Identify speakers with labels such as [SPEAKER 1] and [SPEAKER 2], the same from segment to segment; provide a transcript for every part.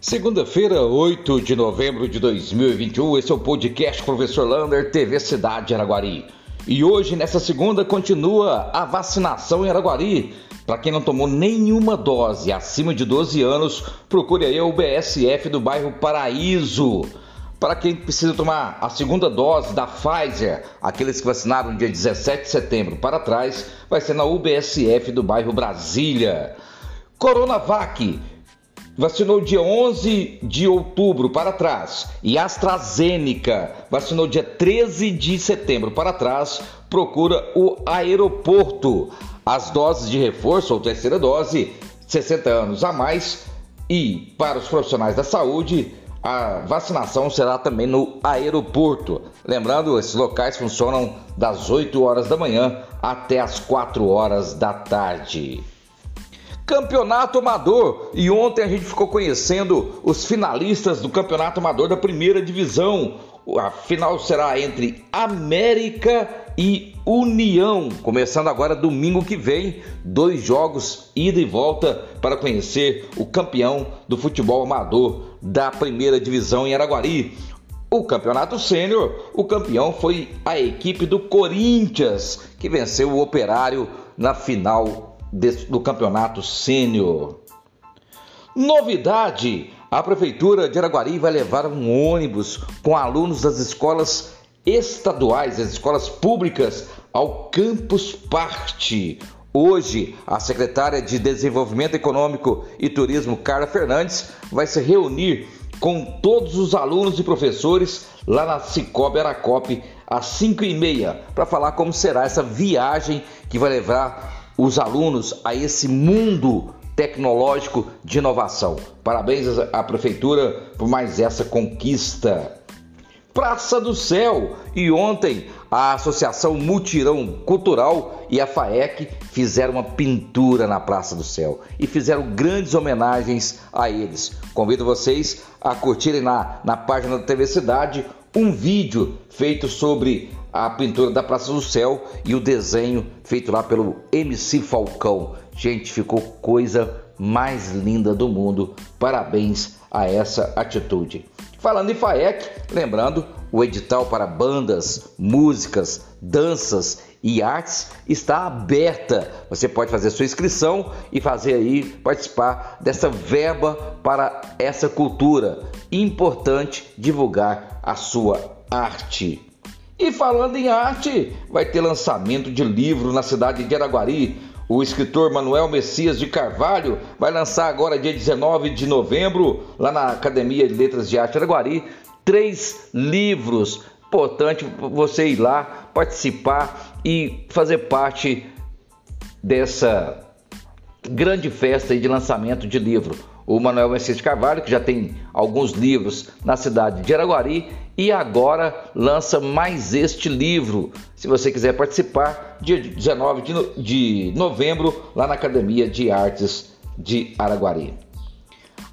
[SPEAKER 1] Segunda-feira, 8 de novembro de 2021, esse é o podcast Professor Lander, TV Cidade Araguari. E hoje, nessa segunda, continua a vacinação em Araguari. Para quem não tomou nenhuma dose acima de 12 anos, procure aí o BSF do bairro Paraíso. Para quem precisa tomar a segunda dose da Pfizer, aqueles que vacinaram dia 17 de setembro para trás, vai ser na UBSF do bairro Brasília. Coronavac vacinou dia 11 de outubro para trás e AstraZeneca vacinou dia 13 de setembro para trás, procura o aeroporto. As doses de reforço ou terceira dose, 60 anos a mais, e para os profissionais da saúde, a vacinação será também no aeroporto. Lembrando, esses locais funcionam das 8 horas da manhã até as 4 horas da tarde. Campeonato Amador. E ontem a gente ficou conhecendo os finalistas do Campeonato Amador da primeira divisão. A final será entre América e União. Começando agora domingo que vem, dois jogos ida e volta para conhecer o campeão do futebol amador da primeira divisão em Araguari. O campeonato sênior, o campeão foi a equipe do Corinthians, que venceu o Operário na final do campeonato sênior. Novidade: a Prefeitura de Araguari vai levar um ônibus com alunos das escolas estaduais, as escolas públicas, ao Campus Parte. Hoje, a secretária de Desenvolvimento Econômico e Turismo, Carla Fernandes, vai se reunir com todos os alunos e professores lá na Cicobi Aracop às 5 e meia para falar como será essa viagem que vai levar os alunos a esse mundo tecnológico de inovação. Parabéns à Prefeitura por mais essa conquista. Praça do Céu e ontem a Associação Mutirão Cultural e a FAEC fizeram uma pintura na Praça do Céu e fizeram grandes homenagens a eles. Convido vocês a curtirem na, na página da TV Cidade um vídeo feito sobre a pintura da Praça do Céu e o desenho feito lá pelo MC Falcão. Gente, ficou coisa mais linda do mundo. Parabéns a essa atitude. Falando em FAEC, lembrando, o edital para bandas, músicas, danças e artes está aberta. Você pode fazer sua inscrição e fazer aí participar dessa verba para essa cultura. Importante divulgar a sua arte. E falando em arte, vai ter lançamento de livro na cidade de Araguari. O escritor Manuel Messias de Carvalho vai lançar agora, dia 19 de novembro, lá na Academia de Letras de Arte Araguari, três livros. Importante você ir lá, participar e fazer parte dessa grande festa de lançamento de livro o Manuel Messias Carvalho, que já tem alguns livros na cidade de Araguari e agora lança mais este livro. Se você quiser participar, dia 19 de novembro, lá na Academia de Artes de Araguari.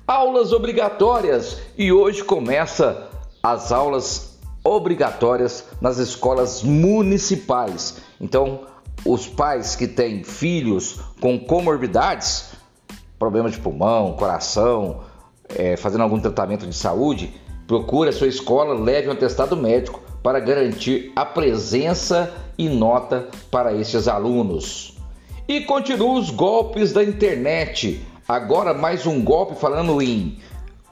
[SPEAKER 1] Aulas obrigatórias e hoje começa as aulas obrigatórias nas escolas municipais. Então, os pais que têm filhos com comorbidades problema de pulmão, coração, é, fazendo algum tratamento de saúde, procure a sua escola, leve um atestado médico para garantir a presença e nota para esses alunos. E continuam os golpes da internet. Agora mais um golpe falando em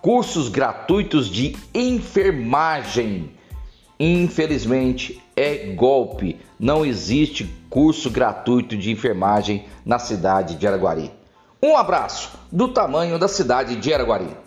[SPEAKER 1] cursos gratuitos de enfermagem. Infelizmente é golpe. Não existe curso gratuito de enfermagem na cidade de Araguari. Um abraço do tamanho da cidade de Araguari.